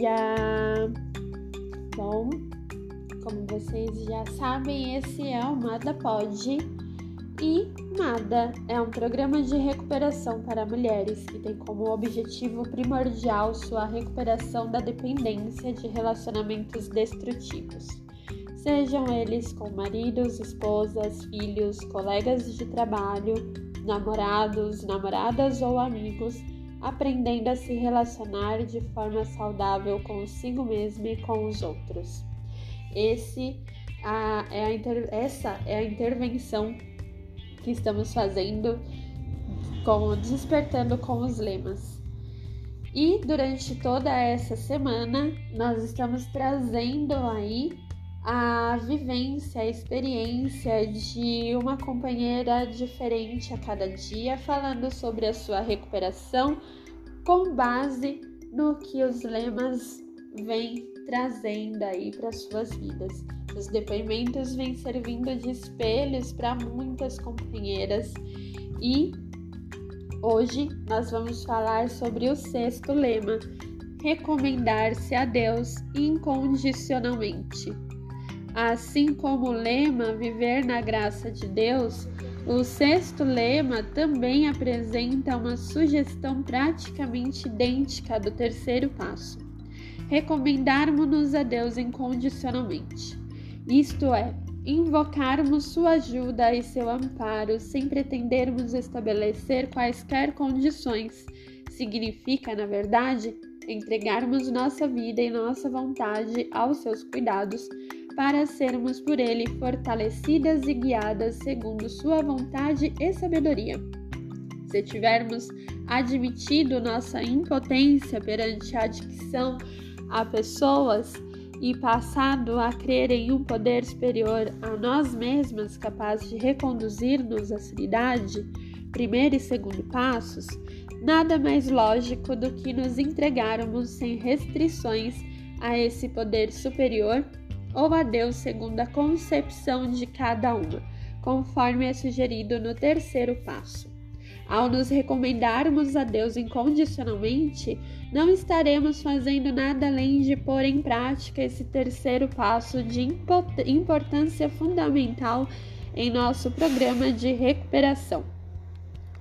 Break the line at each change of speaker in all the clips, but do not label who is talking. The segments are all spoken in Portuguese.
dia! Bom, como vocês já sabem, esse é o Mada Pode e Mada é um programa de recuperação para mulheres que tem como objetivo primordial sua recuperação da dependência de relacionamentos destrutivos, sejam eles com maridos, esposas, filhos, colegas de trabalho, namorados, namoradas ou amigos aprendendo a se relacionar de forma saudável consigo mesmo e com os outros. Esse, a, é a inter, essa é a intervenção que estamos fazendo com despertando com os lemas. E durante toda essa semana nós estamos trazendo aí a vivência, a experiência de uma companheira diferente a cada dia, falando sobre a sua recuperação com base no que os lemas vêm trazendo aí para suas vidas. Os depoimentos vêm servindo de espelhos para muitas companheiras e hoje nós vamos falar sobre o sexto lema: recomendar-se a Deus incondicionalmente. Assim como o lema Viver na Graça de Deus, o sexto lema também apresenta uma sugestão praticamente idêntica do terceiro passo: recomendarmos-nos a Deus incondicionalmente. Isto é, invocarmos sua ajuda e seu amparo sem pretendermos estabelecer quaisquer condições. Significa, na verdade, entregarmos nossa vida e nossa vontade aos seus cuidados para sermos por Ele fortalecidas e guiadas segundo Sua vontade e sabedoria. Se tivermos admitido nossa impotência perante a adicção a pessoas e passado a crer em um poder superior a nós mesmas capaz de reconduzir-nos à sanidade, primeiro e segundo passos, nada mais lógico do que nos entregarmos sem restrições a esse poder superior ou a Deus segundo a concepção de cada uma, conforme é sugerido no terceiro passo. Ao nos recomendarmos a Deus incondicionalmente, não estaremos fazendo nada além de pôr em prática esse terceiro passo de importância fundamental em nosso programa de recuperação.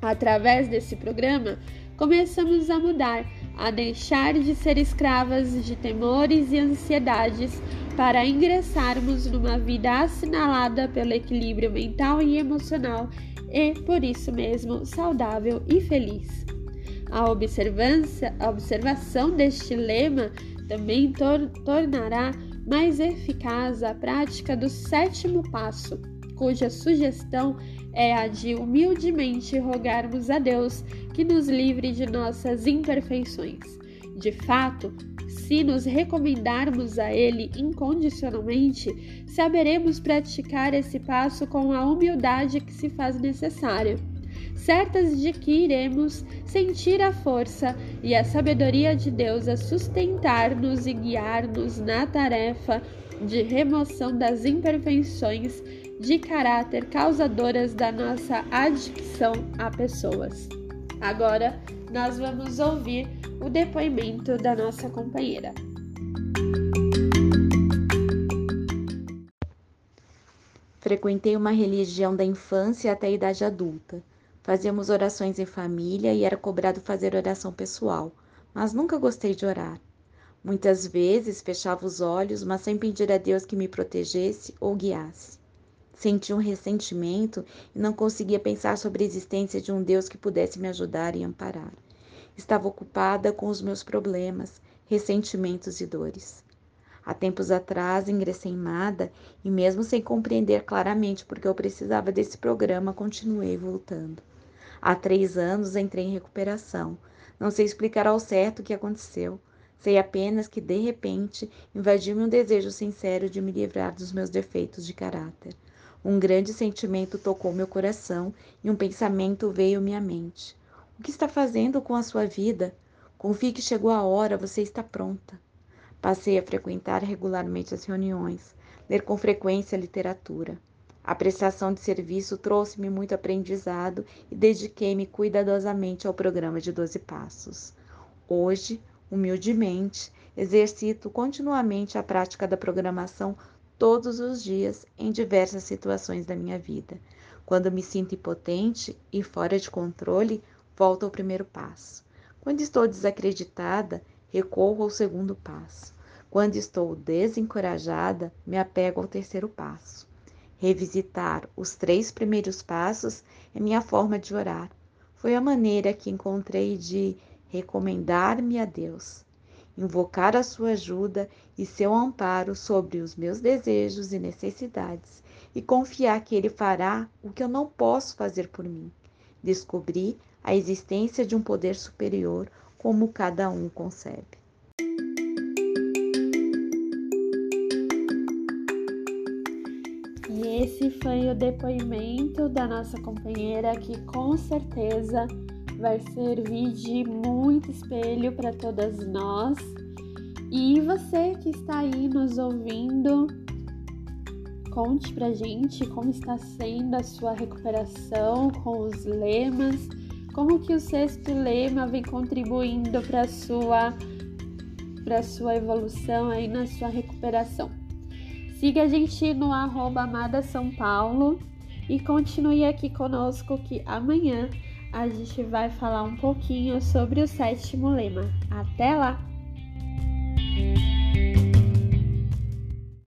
Através desse programa, começamos a mudar, a deixar de ser escravas de temores e ansiedades para ingressarmos numa vida assinalada pelo equilíbrio mental e emocional e, por isso mesmo, saudável e feliz. A observância, a observação deste lema também tor tornará mais eficaz a prática do sétimo passo, cuja sugestão é a de humildemente rogarmos a Deus que nos livre de nossas imperfeições. De fato, se nos recomendarmos a Ele incondicionalmente, saberemos praticar esse passo com a humildade que se faz necessária, certas de que iremos sentir a força e a sabedoria de Deus a sustentar-nos e guiar-nos na tarefa de remoção das imperfeições de caráter causadoras da nossa adicção a pessoas. Agora, nós vamos ouvir o depoimento da nossa companheira.
Frequentei uma religião da infância até a idade adulta. Fazíamos orações em família e era cobrado fazer oração pessoal, mas nunca gostei de orar. Muitas vezes fechava os olhos, mas sem pedir a Deus que me protegesse ou guiasse. Senti um ressentimento e não conseguia pensar sobre a existência de um Deus que pudesse me ajudar e amparar. Estava ocupada com os meus problemas, ressentimentos e dores. Há tempos atrás ingressei em MADA e, mesmo sem compreender claramente porque eu precisava desse programa, continuei voltando. Há três anos entrei em recuperação. Não sei explicar ao certo o que aconteceu. Sei apenas que, de repente, invadiu-me um desejo sincero de me livrar dos meus defeitos de caráter. Um grande sentimento tocou meu coração e um pensamento veio-me à mente. O que está fazendo com a sua vida? Confie que chegou a hora, você está pronta. Passei a frequentar regularmente as reuniões, ler com frequência a literatura. A prestação de serviço trouxe-me muito aprendizado e dediquei-me cuidadosamente ao programa de 12 passos. Hoje, humildemente, Exercito continuamente a prática da programação todos os dias em diversas situações da minha vida. Quando me sinto impotente e fora de controle, volto ao primeiro passo. Quando estou desacreditada, recorro ao segundo passo. Quando estou desencorajada, me apego ao terceiro passo. Revisitar os três primeiros passos é minha forma de orar. Foi a maneira que encontrei de recomendar-me a Deus invocar a sua ajuda e seu amparo sobre os meus desejos e necessidades e confiar que Ele fará o que eu não posso fazer por mim. Descobrir a existência de um poder superior como cada um concebe.
E esse foi o depoimento da nossa companheira que com certeza vai servir de muito espelho para todas nós. E você que está aí nos ouvindo, conte pra gente como está sendo a sua recuperação com os lemas, como que o sexto lema vem contribuindo para sua para sua evolução aí na sua recuperação. Siga a gente no arroba Amada São Paulo e continue aqui conosco que amanhã a gente vai falar um pouquinho sobre o sétimo lema. Até lá!